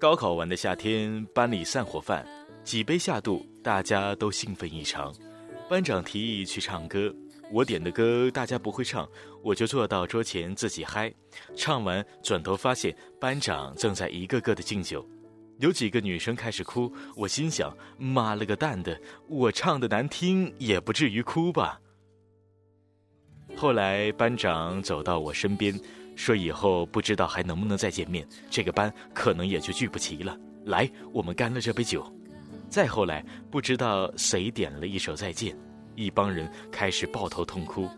高考完的夏天，班里散伙饭，几杯下肚，大家都兴奋异常。班长提议去唱歌，我点的歌大家不会唱，我就坐到桌前自己嗨。唱完，转头发现班长正在一个个的敬酒。有几个女生开始哭，我心想：妈了个蛋的，我唱的难听也不至于哭吧。后来班长走到我身边，说：“以后不知道还能不能再见面，这个班可能也就聚不齐了。来，我们干了这杯酒。”再后来，不知道谁点了一首《再见》，一帮人开始抱头痛哭。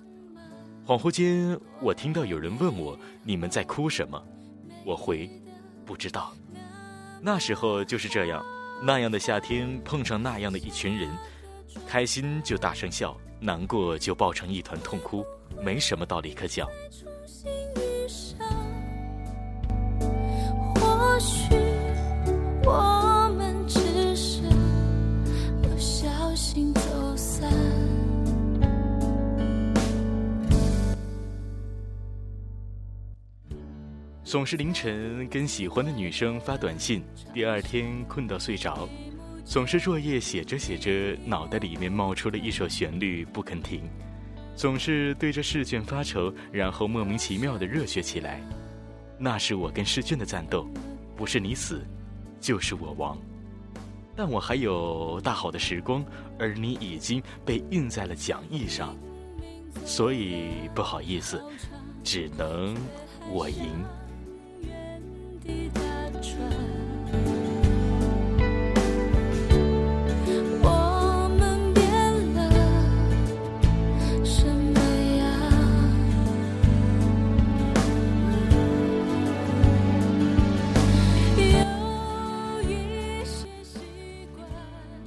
恍惚间，我听到有人问我：“你们在哭什么？”我回：“不知道。”那时候就是这样，那样的夏天碰上那样的一群人，开心就大声笑，难过就抱成一团痛哭，没什么道理可讲。总是凌晨跟喜欢的女生发短信，第二天困到睡着；总是作业写着写着，脑袋里面冒出了一首旋律不肯停；总是对着试卷发愁，然后莫名其妙的热血起来。那是我跟试卷的战斗，不是你死，就是我亡。但我还有大好的时光，而你已经被印在了讲义上，所以不好意思，只能我赢。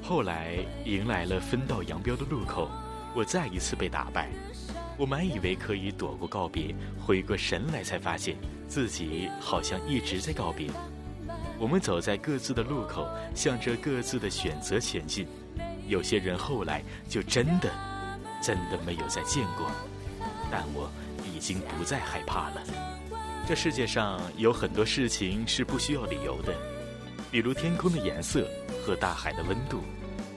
后来迎来了分道扬镳的路口，我再一次被打败。我满以为可以躲过告别，回过神来才发现自己好像一直在告别。我们走在各自的路口，向着各自的选择前进。有些人后来就真的、真的没有再见过，但我已经不再害怕了。这世界上有很多事情是不需要理由的，比如天空的颜色和大海的温度，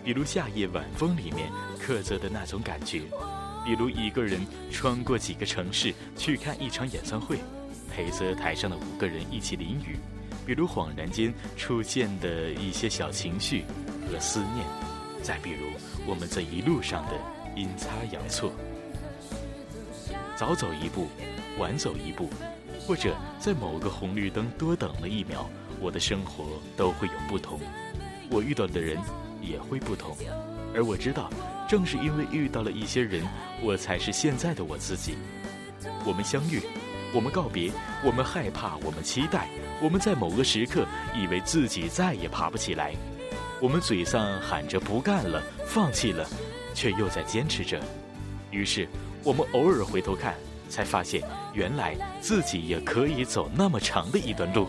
比如夏夜晚风里面刻着的那种感觉。比如一个人穿过几个城市去看一场演唱会，陪着台上的五个人一起淋雨；比如恍然间出现的一些小情绪和思念；再比如我们这一路上的阴差阳错，早走一步，晚走一步，或者在某个红绿灯多等了一秒，我的生活都会有不同，我遇到的人也会不同，而我知道。正是因为遇到了一些人，我才是现在的我自己。我们相遇，我们告别，我们害怕，我们期待，我们在某个时刻以为自己再也爬不起来，我们嘴上喊着不干了，放弃了，却又在坚持着。于是，我们偶尔回头看，才发现原来自己也可以走那么长的一段路。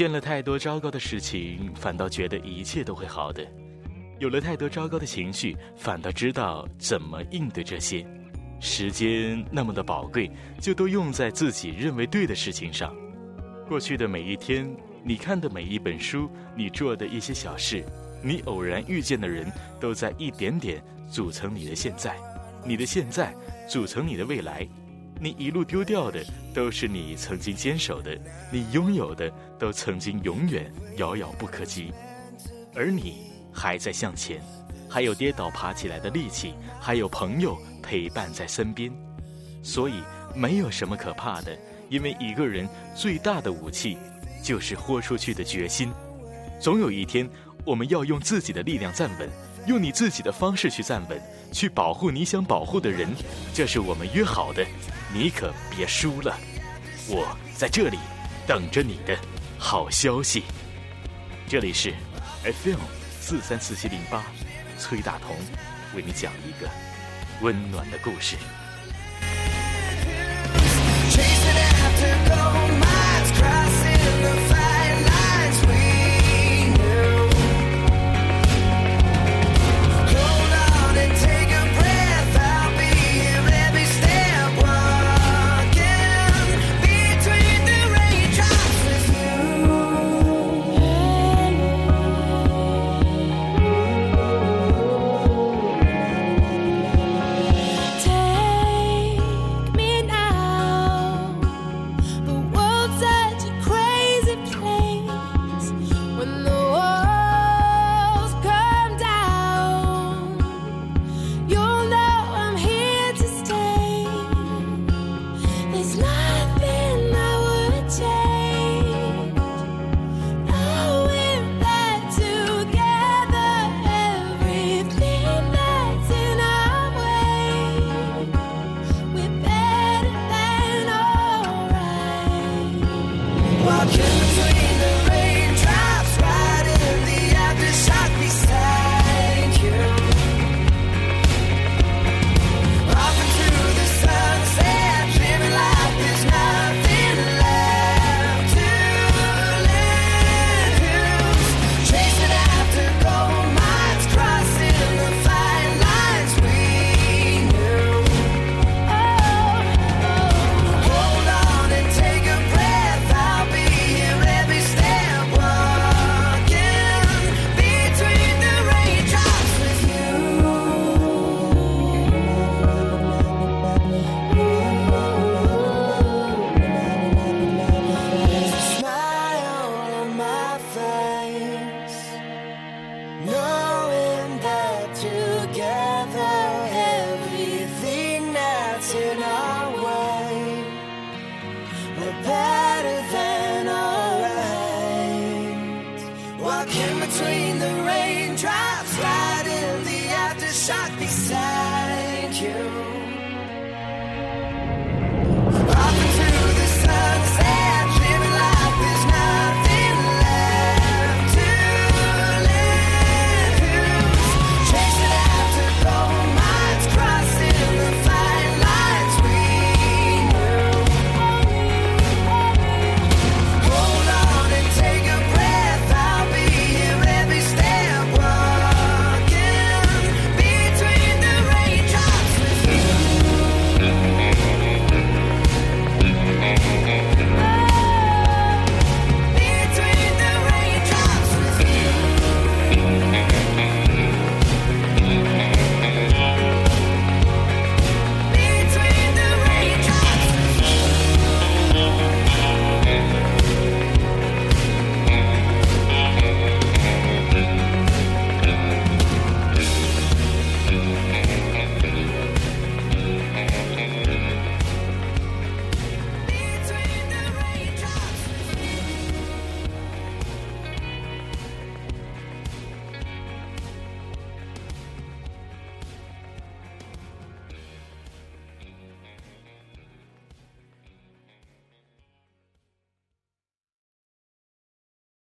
见了太多糟糕的事情，反倒觉得一切都会好的；有了太多糟糕的情绪，反倒知道怎么应对这些。时间那么的宝贵，就都用在自己认为对的事情上。过去的每一天，你看的每一本书，你做的一些小事，你偶然遇见的人，都在一点点组成你的现在，你的现在组成你的未来。你一路丢掉的，都是你曾经坚守的；你拥有的，都曾经永远遥遥不可及。而你还在向前，还有跌倒爬起来的力气，还有朋友陪伴在身边，所以没有什么可怕的。因为一个人最大的武器，就是豁出去的决心。总有一天，我们要用自己的力量站稳，用你自己的方式去站稳，去保护你想保护的人。这是我们约好的，你可别输了。我在这里等着你的好消息。这里是 FM 四三四七零八，崔大同为你讲一个温暖的故事。